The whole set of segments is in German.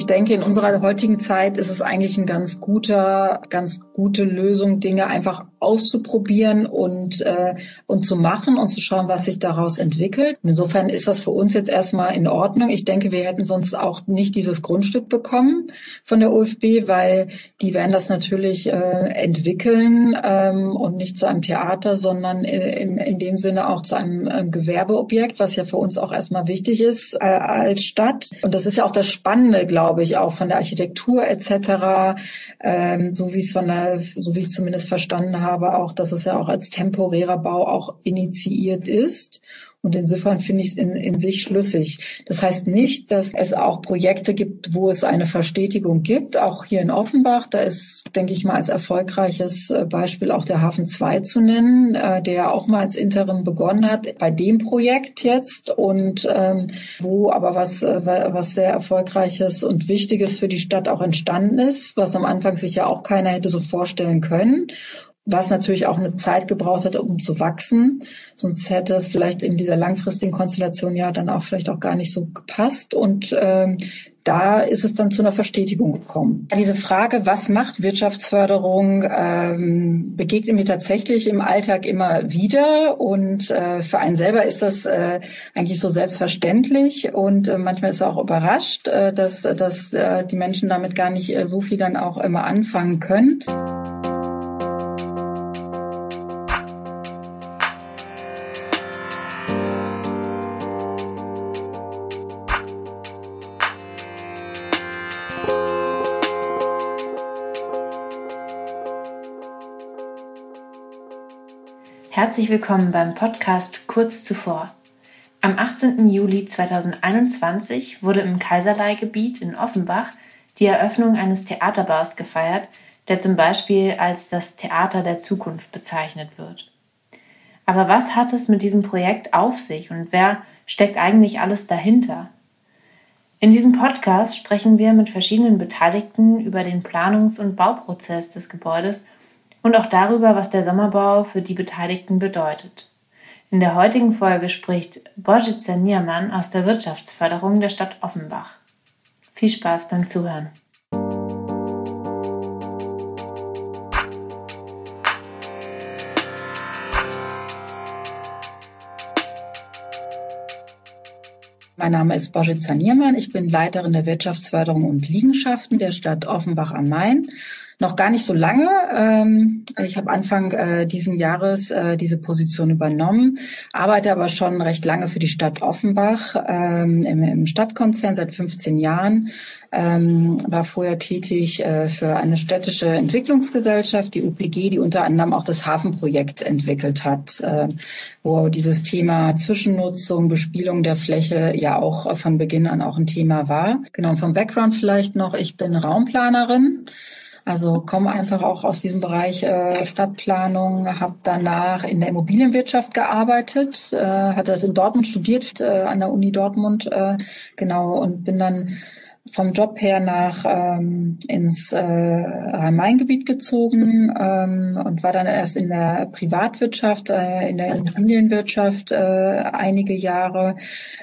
Ich denke, in unserer heutigen Zeit ist es eigentlich ein ganz guter, ganz gute Lösung, Dinge einfach auszuprobieren und, äh, und zu machen und zu schauen, was sich daraus entwickelt. Insofern ist das für uns jetzt erstmal in Ordnung. Ich denke, wir hätten sonst auch nicht dieses Grundstück bekommen von der UFB, weil die werden das natürlich äh, entwickeln ähm, und nicht zu einem Theater, sondern in, in dem Sinne auch zu einem äh, Gewerbeobjekt, was ja für uns auch erstmal wichtig ist äh, als Stadt. Und das ist ja auch das Spannende, glaube ich, auch von der Architektur etc., ähm, so wie es von der, so wie ich es zumindest verstanden habe habe auch, dass es ja auch als temporärer Bau auch initiiert ist. Und insofern finde ich es in, in sich schlüssig. Das heißt nicht, dass es auch Projekte gibt, wo es eine Verstetigung gibt. Auch hier in Offenbach, da ist, denke ich mal, als erfolgreiches äh, Beispiel auch der Hafen 2 zu nennen, äh, der auch mal als Interim begonnen hat bei dem Projekt jetzt und ähm, wo aber was, äh, was sehr erfolgreiches und wichtiges für die Stadt auch entstanden ist, was am Anfang sich ja auch keiner hätte so vorstellen können was natürlich auch eine Zeit gebraucht hat, um zu wachsen. Sonst hätte es vielleicht in dieser langfristigen Konstellation ja dann auch vielleicht auch gar nicht so gepasst. Und ähm, da ist es dann zu einer Verstetigung gekommen. Diese Frage, was macht Wirtschaftsförderung, ähm, begegnet mir tatsächlich im Alltag immer wieder. Und äh, für einen selber ist das äh, eigentlich so selbstverständlich. Und äh, manchmal ist er auch überrascht, äh, dass, dass äh, die Menschen damit gar nicht äh, so viel dann auch immer anfangen können. Herzlich willkommen beim Podcast Kurz zuvor. Am 18. Juli 2021 wurde im Kaiserlei-Gebiet in Offenbach die Eröffnung eines Theaterbaus gefeiert, der zum Beispiel als das Theater der Zukunft bezeichnet wird. Aber was hat es mit diesem Projekt auf sich und wer steckt eigentlich alles dahinter? In diesem Podcast sprechen wir mit verschiedenen Beteiligten über den Planungs- und Bauprozess des Gebäudes und auch darüber, was der Sommerbau für die Beteiligten bedeutet. In der heutigen Folge spricht Božica Niermann aus der Wirtschaftsförderung der Stadt Offenbach. Viel Spaß beim Zuhören. Mein Name ist Božica Niermann. Ich bin Leiterin der Wirtschaftsförderung und Liegenschaften der Stadt Offenbach am Main noch gar nicht so lange. Ähm, ich habe Anfang äh, diesen Jahres äh, diese Position übernommen, arbeite aber schon recht lange für die Stadt Offenbach ähm, im, im Stadtkonzern seit 15 Jahren. Ähm, war vorher tätig äh, für eine städtische Entwicklungsgesellschaft, die UPG, die unter anderem auch das Hafenprojekt entwickelt hat, äh, wo dieses Thema Zwischennutzung, Bespielung der Fläche ja auch von Beginn an auch ein Thema war. Genau, vom Background vielleicht noch, ich bin Raumplanerin. Also komme einfach auch aus diesem Bereich äh, Stadtplanung, habe danach in der Immobilienwirtschaft gearbeitet, äh, hatte das in Dortmund studiert, äh, an der Uni Dortmund, äh, genau, und bin dann vom Job her nach ähm, ins äh, Rhein-Main-Gebiet gezogen ähm, und war dann erst in der Privatwirtschaft, äh, in der Immobilienwirtschaft äh, einige Jahre,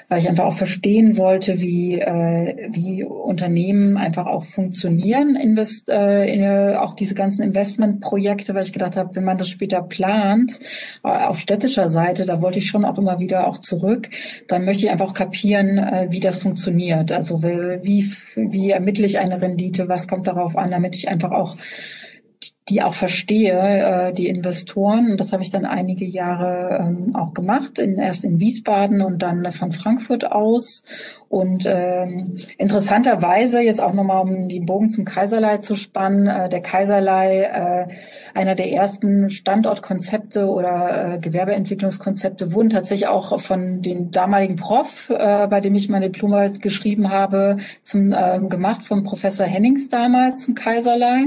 weil ich einfach auch verstehen wollte, wie äh, wie Unternehmen einfach auch funktionieren, invest, äh, in, äh, auch diese ganzen Investmentprojekte, weil ich gedacht habe, wenn man das später plant äh, auf städtischer Seite, da wollte ich schon auch immer wieder auch zurück, dann möchte ich einfach kapieren, äh, wie das funktioniert, also wie wie ermittle ich eine Rendite, was kommt darauf an, damit ich einfach auch die auch verstehe, äh, die Investoren. Und das habe ich dann einige Jahre ähm, auch gemacht, in, erst in Wiesbaden und dann von Frankfurt aus. Und ähm, interessanterweise, jetzt auch nochmal, um den Bogen zum Kaiserlei zu spannen, äh, der Kaiserlei, äh, einer der ersten Standortkonzepte oder äh, Gewerbeentwicklungskonzepte, wurden tatsächlich auch von den damaligen Prof, äh, bei dem ich meine Diplomarbeit geschrieben habe, zum, äh, gemacht, vom Professor Hennings damals zum Kaiserlei.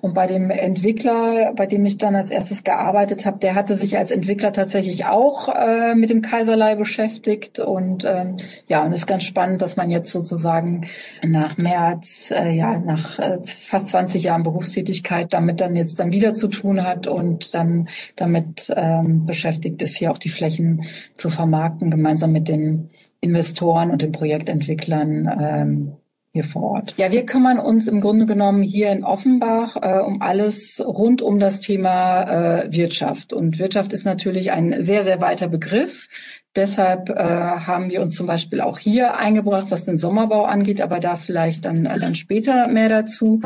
Und bei dem Entwickler, bei dem ich dann als erstes gearbeitet habe, der hatte sich als Entwickler tatsächlich auch äh, mit dem Kaiserlei beschäftigt. Und ähm, ja, und es ist ganz spannend, dass man jetzt sozusagen nach als, äh, ja, nach äh, fast 20 Jahren Berufstätigkeit damit dann jetzt dann wieder zu tun hat und dann damit ähm, beschäftigt ist, hier auch die Flächen zu vermarkten, gemeinsam mit den Investoren und den Projektentwicklern. Ähm, hier vor Ort. Ja, wir kümmern uns im Grunde genommen hier in Offenbach äh, um alles rund um das Thema äh, Wirtschaft. Und Wirtschaft ist natürlich ein sehr, sehr weiter Begriff. Deshalb äh, haben wir uns zum Beispiel auch hier eingebracht, was den Sommerbau angeht, aber da vielleicht dann, äh, dann später mehr dazu.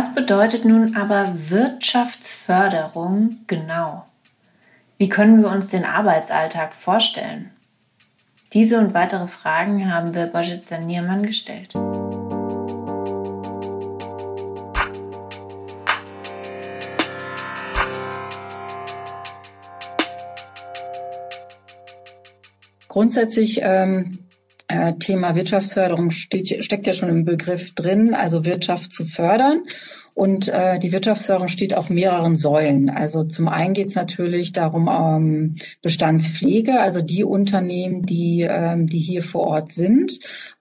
Was bedeutet nun aber Wirtschaftsförderung genau? Wie können wir uns den Arbeitsalltag vorstellen? Diese und weitere Fragen haben wir Bojitza Niermann gestellt. Grundsätzlich ähm, äh, Thema Wirtschaftsförderung steht, steckt ja schon im Begriff drin, also Wirtschaft zu fördern. Und äh, die Wirtschaftsförderung steht auf mehreren Säulen. Also zum einen geht es natürlich darum, ähm, Bestandspflege, also die Unternehmen, die, ähm, die hier vor Ort sind,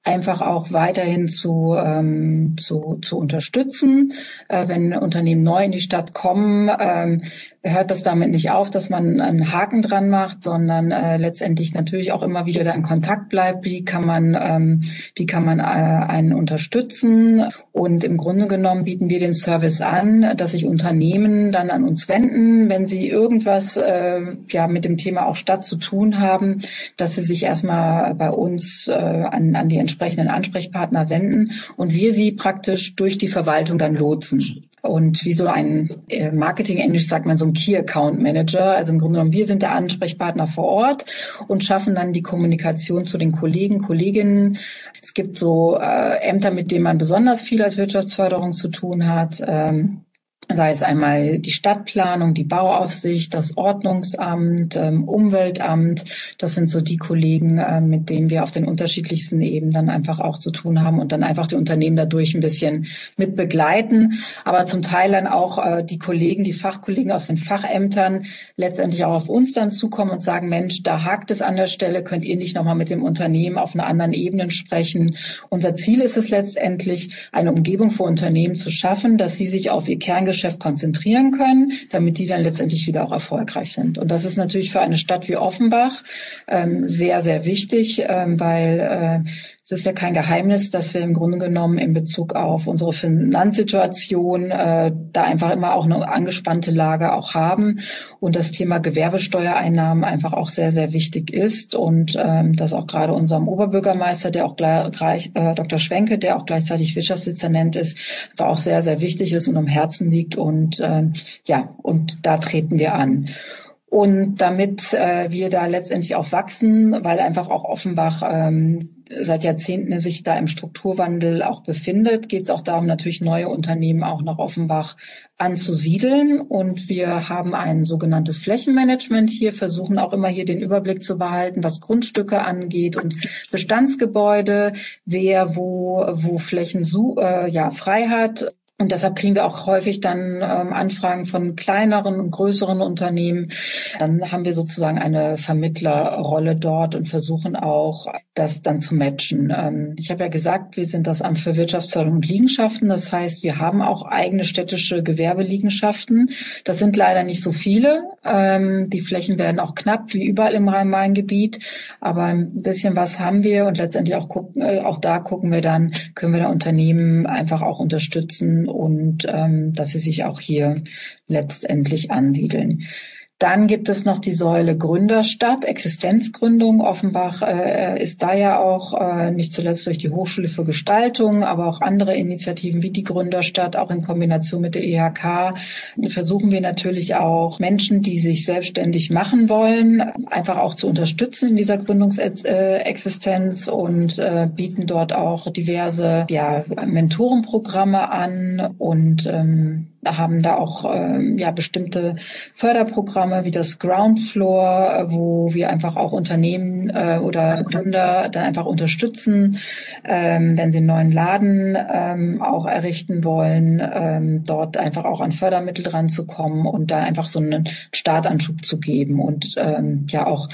einfach auch weiterhin zu, ähm, zu, zu unterstützen. Äh, wenn Unternehmen neu in die Stadt kommen, ähm, hört das damit nicht auf, dass man einen Haken dran macht, sondern äh, letztendlich natürlich auch immer wieder da in Kontakt bleibt. Wie kann man, ähm, wie kann man äh, einen unterstützen? Und im Grunde genommen bieten wir den Service an, dass sich Unternehmen dann an uns wenden, wenn sie irgendwas äh, ja mit dem Thema auch Stadt zu tun haben, dass sie sich erstmal bei uns äh, an, an die entsprechenden Ansprechpartner wenden und wir sie praktisch durch die Verwaltung dann lotsen. Und wie so ein äh, Marketing-Englisch sagt man so ein Key Account Manager. Also im Grunde genommen, wir sind der Ansprechpartner vor Ort und schaffen dann die Kommunikation zu den Kollegen, Kolleginnen. Es gibt so äh, Ämter, mit denen man besonders viel als Wirtschaftsförderung zu tun hat. Ähm, sei es einmal die Stadtplanung, die Bauaufsicht, das Ordnungsamt, ähm, Umweltamt. Das sind so die Kollegen, äh, mit denen wir auf den unterschiedlichsten Ebenen dann einfach auch zu tun haben und dann einfach die Unternehmen dadurch ein bisschen mit begleiten. Aber zum Teil dann auch äh, die Kollegen, die Fachkollegen aus den Fachämtern letztendlich auch auf uns dann zukommen und sagen, Mensch, da hakt es an der Stelle, könnt ihr nicht nochmal mit dem Unternehmen auf einer anderen Ebene sprechen. Unser Ziel ist es letztendlich, eine Umgebung für Unternehmen zu schaffen, dass sie sich auf ihr Kerngeschäft Kerngeschäft konzentrieren können, damit die dann letztendlich wieder auch erfolgreich sind. Und das ist natürlich für eine Stadt wie Offenbach ähm, sehr, sehr wichtig, ähm, weil äh, es ist ja kein Geheimnis, dass wir im Grunde genommen in Bezug auf unsere Finanzsituation äh, da einfach immer auch eine angespannte Lage auch haben und das Thema Gewerbesteuereinnahmen einfach auch sehr, sehr wichtig ist und ähm, dass auch gerade unserem Oberbürgermeister, der auch gleich, äh, Dr. Schwenke, der auch gleichzeitig Wirtschaftsdezernent ist, war auch sehr, sehr wichtig ist und am Herzen liegt und äh, ja, und da treten wir an. Und damit äh, wir da letztendlich auch wachsen, weil einfach auch Offenbach ähm, seit Jahrzehnten sich da im Strukturwandel auch befindet, geht es auch darum, natürlich neue Unternehmen auch nach Offenbach anzusiedeln. Und wir haben ein sogenanntes Flächenmanagement hier, versuchen auch immer hier den Überblick zu behalten, was Grundstücke angeht und Bestandsgebäude, wer wo, wo Flächen äh, ja, frei hat und deshalb kriegen wir auch häufig dann ähm, Anfragen von kleineren und größeren Unternehmen. Dann haben wir sozusagen eine Vermittlerrolle dort und versuchen auch, das dann zu matchen. Ähm, ich habe ja gesagt, wir sind das Amt für Wirtschaftsförderung und Liegenschaften. Das heißt, wir haben auch eigene städtische Gewerbeliegenschaften. Das sind leider nicht so viele. Ähm, die Flächen werden auch knapp, wie überall im Rhein-Main-Gebiet. Aber ein bisschen was haben wir und letztendlich auch, gucken, äh, auch da gucken wir dann, können wir da Unternehmen einfach auch unterstützen und ähm, dass sie sich auch hier letztendlich ansiedeln. Dann gibt es noch die Säule Gründerstadt, Existenzgründung. Offenbach äh, ist da ja auch äh, nicht zuletzt durch die Hochschule für Gestaltung, aber auch andere Initiativen wie die Gründerstadt, auch in Kombination mit der EHK, versuchen wir natürlich auch Menschen, die sich selbstständig machen wollen, einfach auch zu unterstützen in dieser Gründungsexistenz und äh, bieten dort auch diverse ja, Mentorenprogramme an und ähm, haben da auch ähm, ja bestimmte Förderprogramme wie das Ground Floor, äh, wo wir einfach auch Unternehmen äh, oder Gründer dann einfach unterstützen, ähm, wenn sie einen neuen Laden ähm, auch errichten wollen, ähm, dort einfach auch an Fördermittel dran zu kommen und da einfach so einen Startanschub zu geben und ähm, ja auch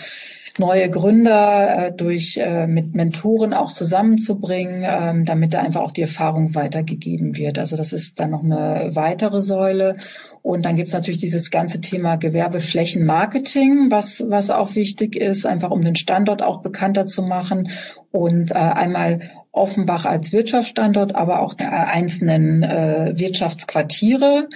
neue Gründer äh, durch äh, mit Mentoren auch zusammenzubringen, ähm, damit da einfach auch die Erfahrung weitergegeben wird. Also das ist dann noch eine weitere Säule. Und dann gibt's natürlich dieses ganze Thema Gewerbeflächenmarketing, was, was auch wichtig ist, einfach um den Standort auch bekannter zu machen und äh, einmal Offenbach als Wirtschaftsstandort, aber auch der einzelnen äh, Wirtschaftsquartiere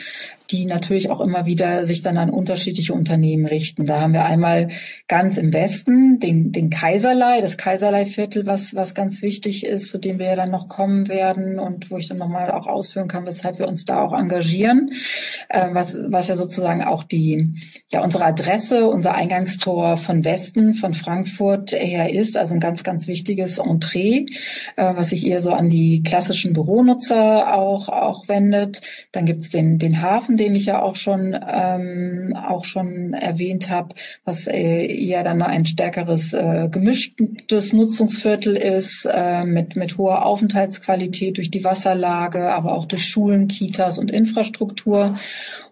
die natürlich auch immer wieder sich dann an unterschiedliche Unternehmen richten. Da haben wir einmal ganz im Westen den, den Kaiserlei, das Kaiserlei-Viertel, was, was ganz wichtig ist, zu dem wir ja dann noch kommen werden und wo ich dann nochmal auch ausführen kann, weshalb wir uns da auch engagieren, äh, was, was ja sozusagen auch die, ja, unsere Adresse, unser Eingangstor von Westen, von Frankfurt her ist, also ein ganz, ganz wichtiges Entree, äh, was sich eher so an die klassischen Büronutzer auch, auch wendet. Dann gibt's den, den Hafen, den ich ja auch schon ähm, auch schon erwähnt habe, was äh, eher dann ein stärkeres äh, gemischtes Nutzungsviertel ist äh, mit mit hoher Aufenthaltsqualität durch die Wasserlage, aber auch durch Schulen, Kitas und Infrastruktur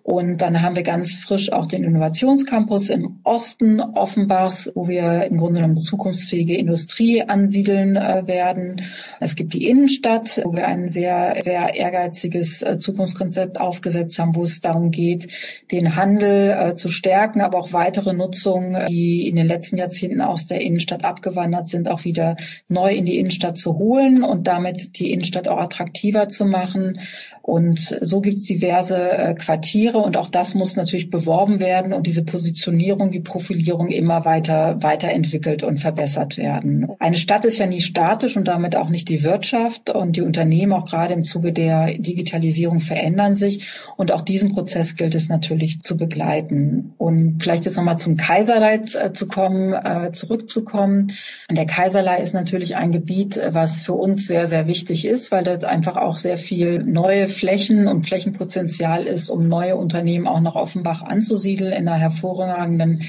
und dann haben wir ganz frisch auch den Innovationscampus im Osten Offenbachs, wo wir im Grunde genommen zukunftsfähige Industrie ansiedeln äh, werden. Es gibt die Innenstadt, wo wir ein sehr, sehr ehrgeiziges äh, Zukunftskonzept aufgesetzt haben, wo es darum geht, den Handel äh, zu stärken, aber auch weitere Nutzungen, die in den letzten Jahrzehnten aus der Innenstadt abgewandert sind, auch wieder neu in die Innenstadt zu holen und damit die Innenstadt auch attraktiver zu machen. Und so gibt es diverse Quartiere, wäre. Und auch das muss natürlich beworben werden und diese Positionierung, die Profilierung immer weiter weiterentwickelt und verbessert werden. Eine Stadt ist ja nie statisch und damit auch nicht die Wirtschaft und die Unternehmen auch gerade im Zuge der Digitalisierung verändern sich. Und auch diesen Prozess gilt es natürlich zu begleiten. Und vielleicht jetzt nochmal zum Kaiserlei äh, zu kommen, äh, zurückzukommen. Der Kaiserlei ist natürlich ein Gebiet, was für uns sehr, sehr wichtig ist, weil dort einfach auch sehr viel neue Flächen und Flächenpotenzial ist, um neue Unternehmen auch nach Offenbach anzusiedeln in einer hervorragenden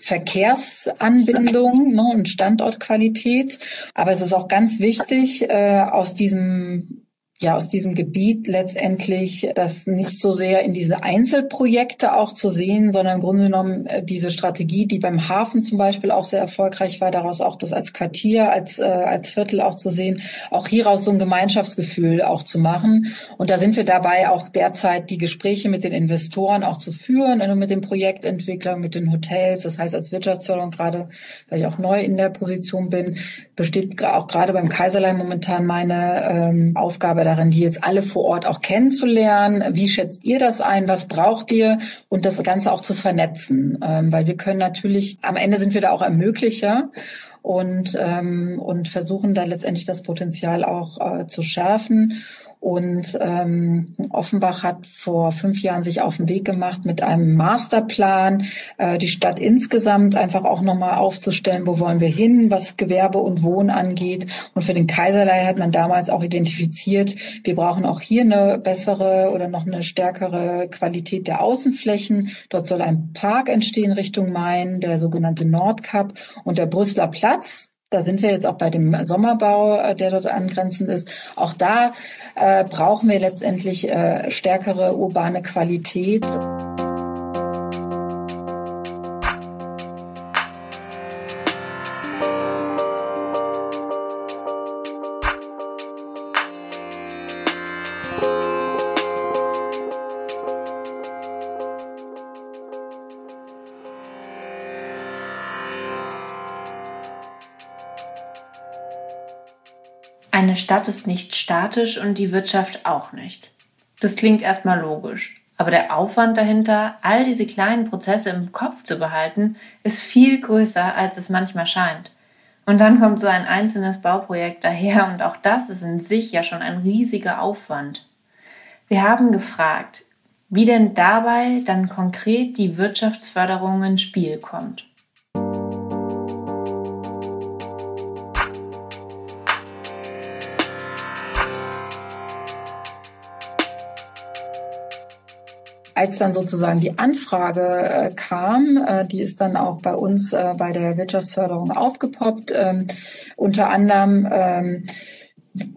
Verkehrsanbindung ne, und Standortqualität. Aber es ist auch ganz wichtig, äh, aus diesem ja aus diesem Gebiet letztendlich das nicht so sehr in diese Einzelprojekte auch zu sehen, sondern im Grunde genommen äh, diese Strategie, die beim Hafen zum Beispiel auch sehr erfolgreich war, daraus auch das als Quartier, als, äh, als Viertel auch zu sehen, auch hieraus so ein Gemeinschaftsgefühl auch zu machen. Und da sind wir dabei auch derzeit die Gespräche mit den Investoren auch zu führen, also mit den Projektentwicklern, mit den Hotels. Das heißt, als Wirtschaftsförderung gerade, weil ich auch neu in der Position bin, besteht auch gerade beim Kaiserlei momentan meine ähm, Aufgabe darin, die jetzt alle vor Ort auch kennenzulernen. Wie schätzt ihr das ein? Was braucht ihr? Und das Ganze auch zu vernetzen. Ähm, weil wir können natürlich, am Ende sind wir da auch Ermöglicher und, ähm, und versuchen da letztendlich das Potenzial auch äh, zu schärfen. Und ähm, Offenbach hat vor fünf Jahren sich auf den Weg gemacht mit einem Masterplan, äh, die Stadt insgesamt einfach auch nochmal aufzustellen, wo wollen wir hin, was Gewerbe und Wohnen angeht. Und für den Kaiserlei hat man damals auch identifiziert, wir brauchen auch hier eine bessere oder noch eine stärkere Qualität der Außenflächen. Dort soll ein Park entstehen Richtung Main, der sogenannte Nordkap und der Brüsseler Platz da sind wir jetzt auch bei dem Sommerbau, äh, der dort angrenzend ist. Auch da äh, brauchen wir letztendlich äh, stärkere urbane Qualität. Eine Stadt ist nicht statisch und die Wirtschaft auch nicht. Das klingt erstmal logisch. Aber der Aufwand dahinter, all diese kleinen Prozesse im Kopf zu behalten, ist viel größer, als es manchmal scheint. Und dann kommt so ein einzelnes Bauprojekt daher und auch das ist in sich ja schon ein riesiger Aufwand. Wir haben gefragt, wie denn dabei dann konkret die Wirtschaftsförderung ins Spiel kommt. Als dann sozusagen die Anfrage äh, kam, äh, die ist dann auch bei uns äh, bei der Wirtschaftsförderung aufgepoppt, ähm, unter anderem ähm,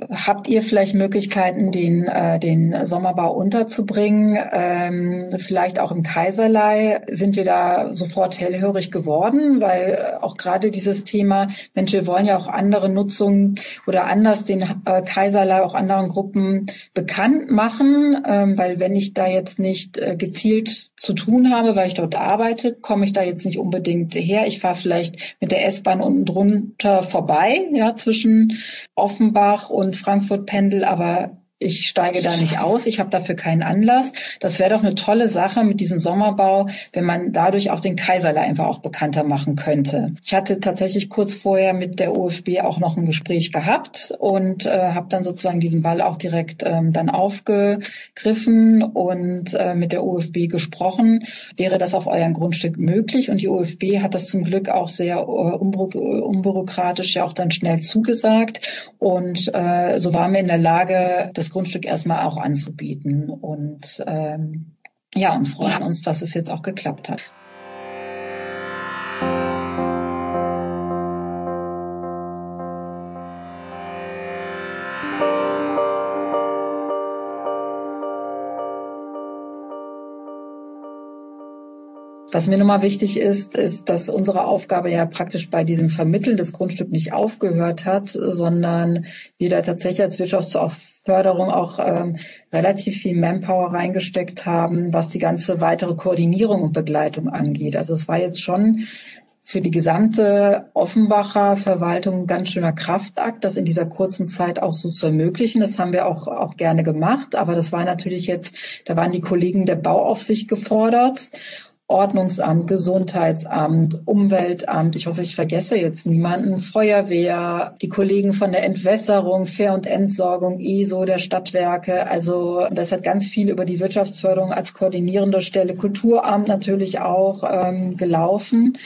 habt ihr vielleicht Möglichkeiten, den, äh, den Sommerbau unterzubringen? Ähm, vielleicht auch im Kaiserlei sind wir da sofort hellhörig geworden, weil äh, auch gerade dieses Thema, Mensch, wir wollen ja auch andere Nutzungen oder anders den äh, Kaiserlei auch anderen Gruppen bekannt machen, ähm, weil wenn ich da jetzt nicht äh, gezielt zu tun habe, weil ich dort arbeite, komme ich da jetzt nicht unbedingt her. Ich fahre vielleicht mit der S-Bahn unten drunter vorbei, ja, zwischen Offenbach und Frankfurt Pendel, aber ich steige da nicht aus, ich habe dafür keinen Anlass. Das wäre doch eine tolle Sache mit diesem Sommerbau, wenn man dadurch auch den Kaiserlei einfach auch bekannter machen könnte. Ich hatte tatsächlich kurz vorher mit der OFB auch noch ein Gespräch gehabt und äh, habe dann sozusagen diesen Ball auch direkt ähm, dann aufgegriffen und äh, mit der OFB gesprochen. Wäre das auf eurem Grundstück möglich? Und die OFB hat das zum Glück auch sehr äh, unbürokratisch ja auch dann schnell zugesagt. Und äh, so waren wir in der Lage, das das Grundstück erstmal auch anzubieten. Und ähm, ja, und freuen uns, dass es jetzt auch geklappt hat. Was mir nochmal wichtig ist, ist, dass unsere Aufgabe ja praktisch bei diesem Vermitteln des Grundstücks nicht aufgehört hat, sondern wir da tatsächlich als Wirtschaftsförderung auch ähm, relativ viel Manpower reingesteckt haben, was die ganze weitere Koordinierung und Begleitung angeht. Also es war jetzt schon für die gesamte Offenbacher Verwaltung ein ganz schöner Kraftakt, das in dieser kurzen Zeit auch so zu ermöglichen. Das haben wir auch, auch gerne gemacht. Aber das war natürlich jetzt, da waren die Kollegen der Bauaufsicht gefordert. Ordnungsamt, Gesundheitsamt, Umweltamt, ich hoffe, ich vergesse jetzt niemanden, Feuerwehr, die Kollegen von der Entwässerung, Fair- und Entsorgung, ESO der Stadtwerke. Also das hat ganz viel über die Wirtschaftsförderung als koordinierende Stelle, Kulturamt natürlich auch ähm, gelaufen.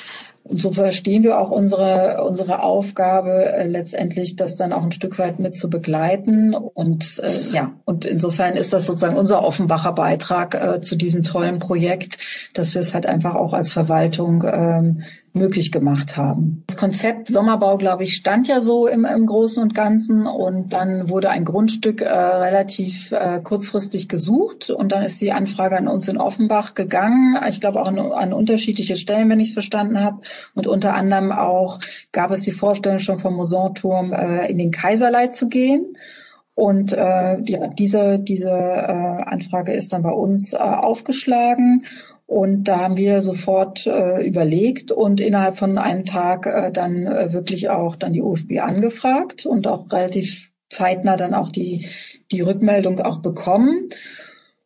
Und so verstehen wir auch unsere, unsere Aufgabe äh, letztendlich, das dann auch ein Stück weit mit zu begleiten. Und äh, ja, und insofern ist das sozusagen unser Offenbacher Beitrag äh, zu diesem tollen Projekt, dass wir es halt einfach auch als Verwaltung ähm, möglich gemacht haben. Das Konzept Sommerbau, glaube ich, stand ja so im, im Großen und Ganzen und dann wurde ein Grundstück äh, relativ äh, kurzfristig gesucht und dann ist die Anfrage an uns in Offenbach gegangen. Ich glaube auch an, an unterschiedliche Stellen, wenn ich es verstanden habe. Und unter anderem auch gab es die Vorstellung schon vom Mosanturm äh, in den Kaiserlei zu gehen. Und äh, ja, diese, diese äh, Anfrage ist dann bei uns äh, aufgeschlagen. Und da haben wir sofort äh, überlegt und innerhalb von einem Tag äh, dann äh, wirklich auch dann die UFB angefragt und auch relativ zeitnah dann auch die, die Rückmeldung auch bekommen.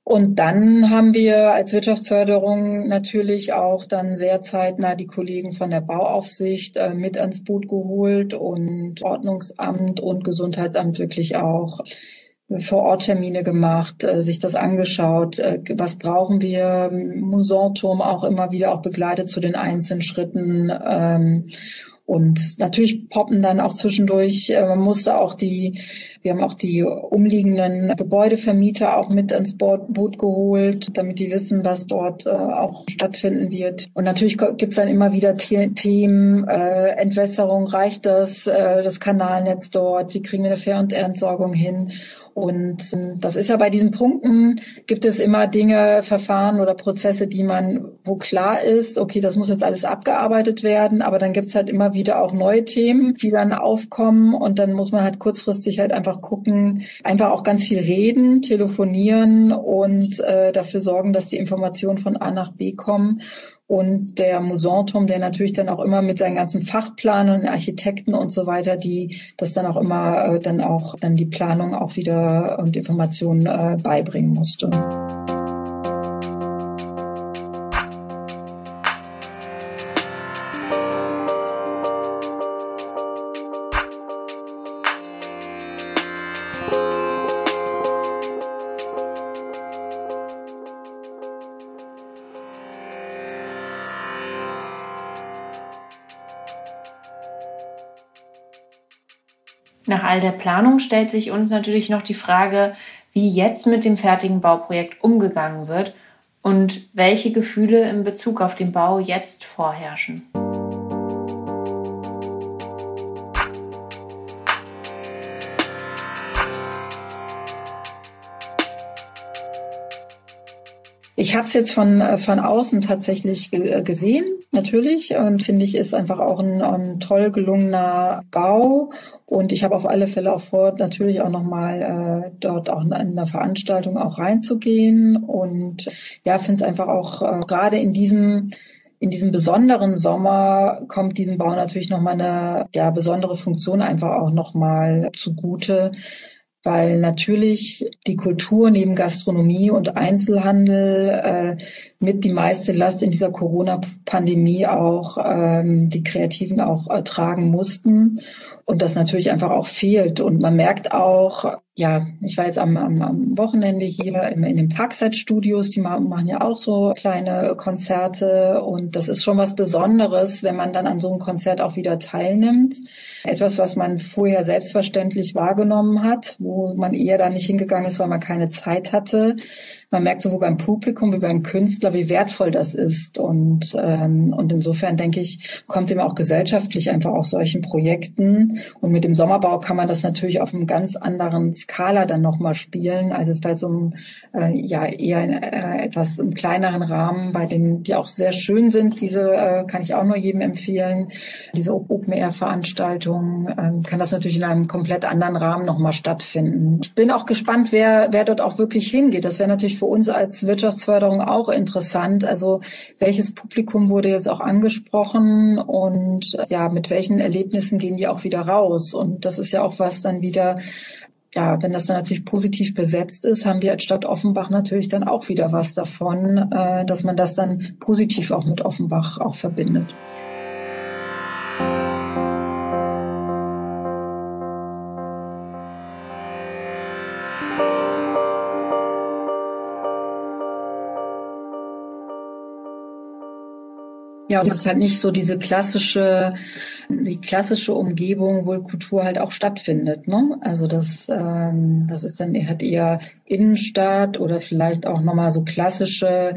Und dann haben wir als Wirtschaftsförderung natürlich auch dann sehr zeitnah die Kollegen von der Bauaufsicht äh, mit ans Boot geholt und Ordnungsamt und Gesundheitsamt wirklich auch vor Ort Termine gemacht, äh, sich das angeschaut, äh, was brauchen wir, Musanturm auch immer wieder auch begleitet zu den einzelnen Schritten. Ähm, und natürlich poppen dann auch zwischendurch, äh, man musste auch die, wir haben auch die umliegenden Gebäudevermieter auch mit ins Boot geholt, damit die wissen, was dort auch stattfinden wird. Und natürlich gibt's dann immer wieder Themen, Entwässerung, reicht das, das Kanalnetz dort, wie kriegen wir eine Fair- und Entsorgung hin? Und ähm, das ist ja bei diesen Punkten, gibt es immer Dinge, Verfahren oder Prozesse, die man, wo klar ist, okay, das muss jetzt alles abgearbeitet werden, aber dann gibt es halt immer wieder auch neue Themen, die dann aufkommen und dann muss man halt kurzfristig halt einfach gucken, einfach auch ganz viel reden, telefonieren und äh, dafür sorgen, dass die Informationen von A nach B kommen und der Musanturm, der natürlich dann auch immer mit seinen ganzen Fachplanern, Architekten und so weiter, die das dann auch immer äh, dann auch dann die Planung auch wieder und Informationen äh, beibringen musste. Nach all der Planung stellt sich uns natürlich noch die Frage, wie jetzt mit dem fertigen Bauprojekt umgegangen wird und welche Gefühle in Bezug auf den Bau jetzt vorherrschen. Ich habe es jetzt von, äh, von außen tatsächlich äh, gesehen, natürlich, und finde ich, ist einfach auch ein, ein toll gelungener Bau. Und ich habe auf alle Fälle auch vor, natürlich auch nochmal äh, dort auch in einer Veranstaltung auch reinzugehen. Und ja, finde es einfach auch äh, gerade in diesem in diesem besonderen Sommer kommt diesem Bau natürlich nochmal eine ja, besondere Funktion einfach auch nochmal zugute weil natürlich die Kultur neben Gastronomie und Einzelhandel äh, mit die meiste Last in dieser Corona-Pandemie auch ähm, die Kreativen auch äh, tragen mussten und das natürlich einfach auch fehlt. Und man merkt auch, ja, ich war jetzt am, am, am Wochenende hier in, in den Parkside-Studios, die machen ja auch so kleine Konzerte. Und das ist schon was Besonderes, wenn man dann an so einem Konzert auch wieder teilnimmt. Etwas, was man vorher selbstverständlich wahrgenommen hat, wo man eher dann nicht hingegangen ist, weil man keine Zeit hatte man merkt sowohl beim Publikum wie beim Künstler, wie wertvoll das ist. Und, ähm, und insofern denke ich, kommt eben auch gesellschaftlich einfach auch solchen Projekten. Und mit dem Sommerbau kann man das natürlich auf einem ganz anderen Skala dann nochmal spielen, als es bei so einem, äh, ja, eher in, äh, etwas im kleineren Rahmen, bei denen, die auch sehr schön sind. Diese äh, kann ich auch nur jedem empfehlen. Diese Open-Air-Veranstaltungen äh, kann das natürlich in einem komplett anderen Rahmen nochmal stattfinden. Ich bin auch gespannt, wer, wer dort auch wirklich hingeht. Das wäre natürlich für uns als Wirtschaftsförderung auch interessant. Also welches Publikum wurde jetzt auch angesprochen und ja, mit welchen Erlebnissen gehen die auch wieder raus? Und das ist ja auch was dann wieder ja, wenn das dann natürlich positiv besetzt ist, haben wir als Stadt Offenbach natürlich dann auch wieder was davon, äh, dass man das dann positiv auch mit Offenbach auch verbindet. Ja, es ist halt nicht so diese klassische, die klassische Umgebung, wo Kultur halt auch stattfindet. Ne? Also das, ähm, das ist dann halt eher Innenstadt oder vielleicht auch nochmal so klassische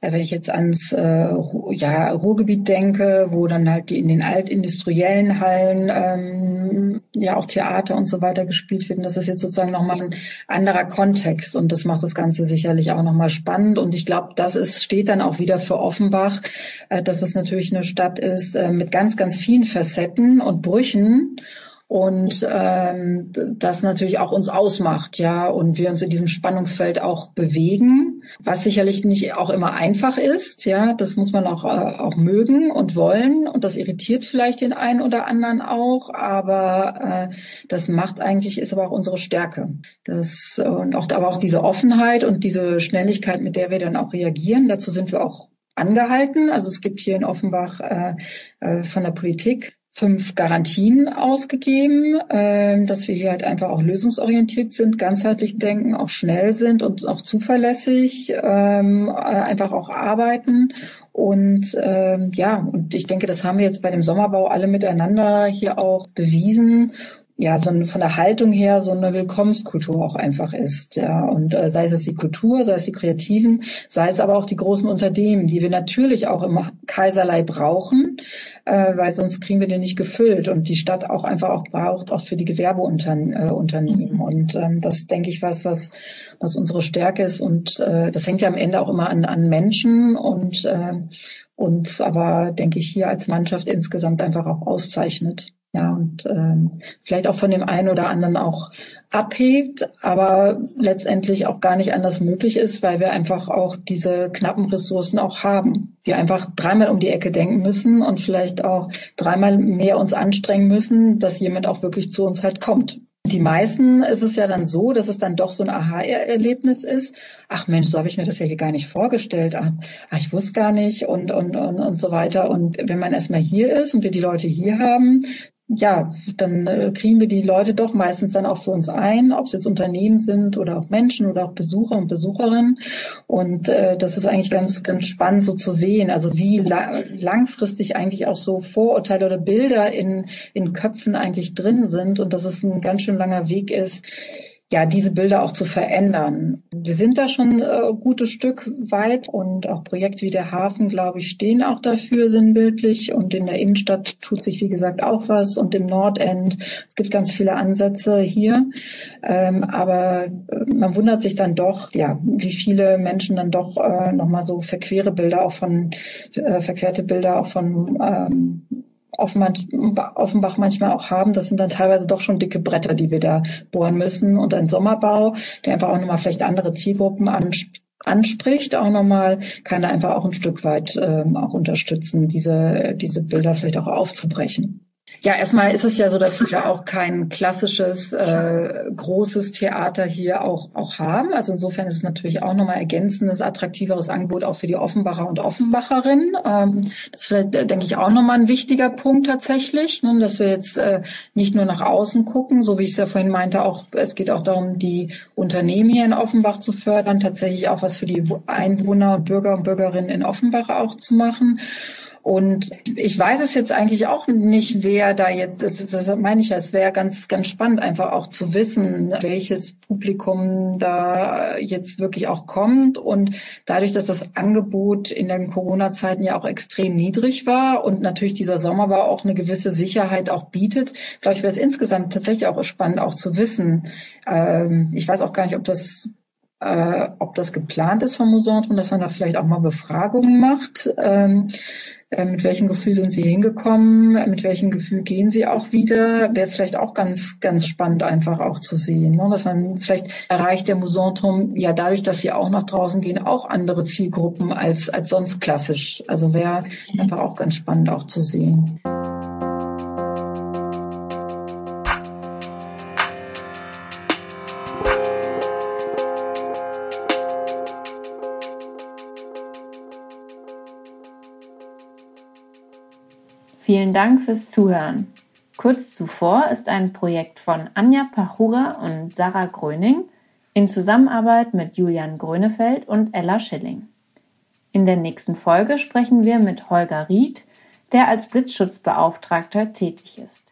äh, wenn ich jetzt ans äh, ja, Ruhrgebiet denke, wo dann halt die in den altindustriellen Hallen ähm, ja auch Theater und so weiter gespielt werden, das ist jetzt sozusagen nochmal ein anderer Kontext und das macht das Ganze sicherlich auch nochmal spannend. Und ich glaube, das ist, steht dann auch wieder für Offenbach, äh, dass es natürlich eine Stadt ist äh, mit ganz, ganz vielen Facetten und Brüchen und ähm, das natürlich auch uns ausmacht, ja, und wir uns in diesem Spannungsfeld auch bewegen, was sicherlich nicht auch immer einfach ist, ja, das muss man auch äh, auch mögen und wollen. Und das irritiert vielleicht den einen oder anderen auch, aber äh, das macht eigentlich ist aber auch unsere Stärke, das und auch aber auch diese Offenheit und diese Schnelligkeit, mit der wir dann auch reagieren, dazu sind wir auch angehalten. Also es gibt hier in Offenbach äh, äh, von der Politik fünf Garantien ausgegeben, äh, dass wir hier halt einfach auch lösungsorientiert sind, ganzheitlich denken, auch schnell sind und auch zuverlässig ähm, äh, einfach auch arbeiten. Und ähm, ja, und ich denke, das haben wir jetzt bei dem Sommerbau alle miteinander hier auch bewiesen ja, so ein, von der Haltung her so eine Willkommenskultur auch einfach ist. Ja, und äh, sei es jetzt die Kultur, sei es die Kreativen, sei es aber auch die großen Unternehmen, die wir natürlich auch im Kaiserlei brauchen, äh, weil sonst kriegen wir den nicht gefüllt und die Stadt auch einfach auch braucht, auch für die Gewerbeunternehmen. Äh, und ähm, das denke ich was, was, was unsere Stärke ist. Und äh, das hängt ja am Ende auch immer an, an Menschen und äh, uns aber, denke ich, hier als Mannschaft insgesamt einfach auch auszeichnet. Ja, und ähm, vielleicht auch von dem einen oder anderen auch abhebt, aber letztendlich auch gar nicht anders möglich ist, weil wir einfach auch diese knappen Ressourcen auch haben. Wir einfach dreimal um die Ecke denken müssen und vielleicht auch dreimal mehr uns anstrengen müssen, dass jemand auch wirklich zu uns halt kommt. Die meisten ist es ja dann so, dass es dann doch so ein Aha-Erlebnis ist. Ach Mensch, so habe ich mir das ja hier gar nicht vorgestellt. Ach, ich wusste gar nicht und, und, und, und so weiter. Und wenn man erstmal hier ist und wir die Leute hier haben, ja, dann äh, kriegen wir die Leute doch meistens dann auch für uns ein, ob es jetzt Unternehmen sind oder auch Menschen oder auch Besucher und Besucherinnen. Und äh, das ist eigentlich ganz, ganz spannend so zu sehen, also wie la langfristig eigentlich auch so Vorurteile oder Bilder in, in Köpfen eigentlich drin sind und dass es ein ganz schön langer Weg ist, ja, diese Bilder auch zu verändern. Wir sind da schon äh, gutes Stück weit und auch Projekte wie der Hafen, glaube ich, stehen auch dafür sinnbildlich. Und in der Innenstadt tut sich, wie gesagt, auch was und im Nordend. Es gibt ganz viele Ansätze hier. Ähm, aber äh, man wundert sich dann doch, ja, wie viele Menschen dann doch äh, nochmal so verquere Bilder auch von, äh, verquerte Bilder auch von ähm, Offenbach manchmal auch haben. Das sind dann teilweise doch schon dicke Bretter, die wir da bohren müssen. Und ein Sommerbau, der einfach auch nochmal vielleicht andere Zielgruppen anspricht, auch nochmal, kann da einfach auch ein Stück weit ähm, auch unterstützen, diese, diese Bilder vielleicht auch aufzubrechen. Ja, erstmal ist es ja so, dass wir auch kein klassisches äh, großes Theater hier auch auch haben. Also insofern ist es natürlich auch nochmal ergänzendes, attraktiveres Angebot auch für die Offenbacher und Offenbacherinnen. Ähm, das vielleicht, äh, denke ich, auch nochmal ein wichtiger Punkt tatsächlich, ne, dass wir jetzt äh, nicht nur nach außen gucken, so wie ich es ja vorhin meinte, auch es geht auch darum, die Unternehmen hier in Offenbach zu fördern, tatsächlich auch was für die Einwohner und Bürger und Bürgerinnen in Offenbach auch zu machen. Und ich weiß es jetzt eigentlich auch nicht, wer da jetzt, das, das meine ich ja, es wäre ganz, ganz spannend, einfach auch zu wissen, welches Publikum da jetzt wirklich auch kommt. Und dadurch, dass das Angebot in den Corona-Zeiten ja auch extrem niedrig war und natürlich dieser Sommerbau auch eine gewisse Sicherheit auch bietet, glaube ich, wäre es insgesamt tatsächlich auch spannend, auch zu wissen. Ähm, ich weiß auch gar nicht, ob das äh, ob das geplant ist vom Museum, dass man da vielleicht auch mal Befragungen macht. Ähm, äh, mit welchem Gefühl sind Sie hingekommen? Mit welchem Gefühl gehen Sie auch wieder? Wäre vielleicht auch ganz, ganz spannend einfach auch zu sehen, ne? dass man vielleicht erreicht der Musanturm ja dadurch, dass Sie auch nach draußen gehen, auch andere Zielgruppen als, als sonst klassisch. Also wäre einfach auch ganz spannend auch zu sehen. Vielen Dank fürs Zuhören. Kurz zuvor ist ein Projekt von Anja Pachura und Sarah Gröning in Zusammenarbeit mit Julian Grönefeld und Ella Schilling. In der nächsten Folge sprechen wir mit Holger Ried, der als Blitzschutzbeauftragter tätig ist.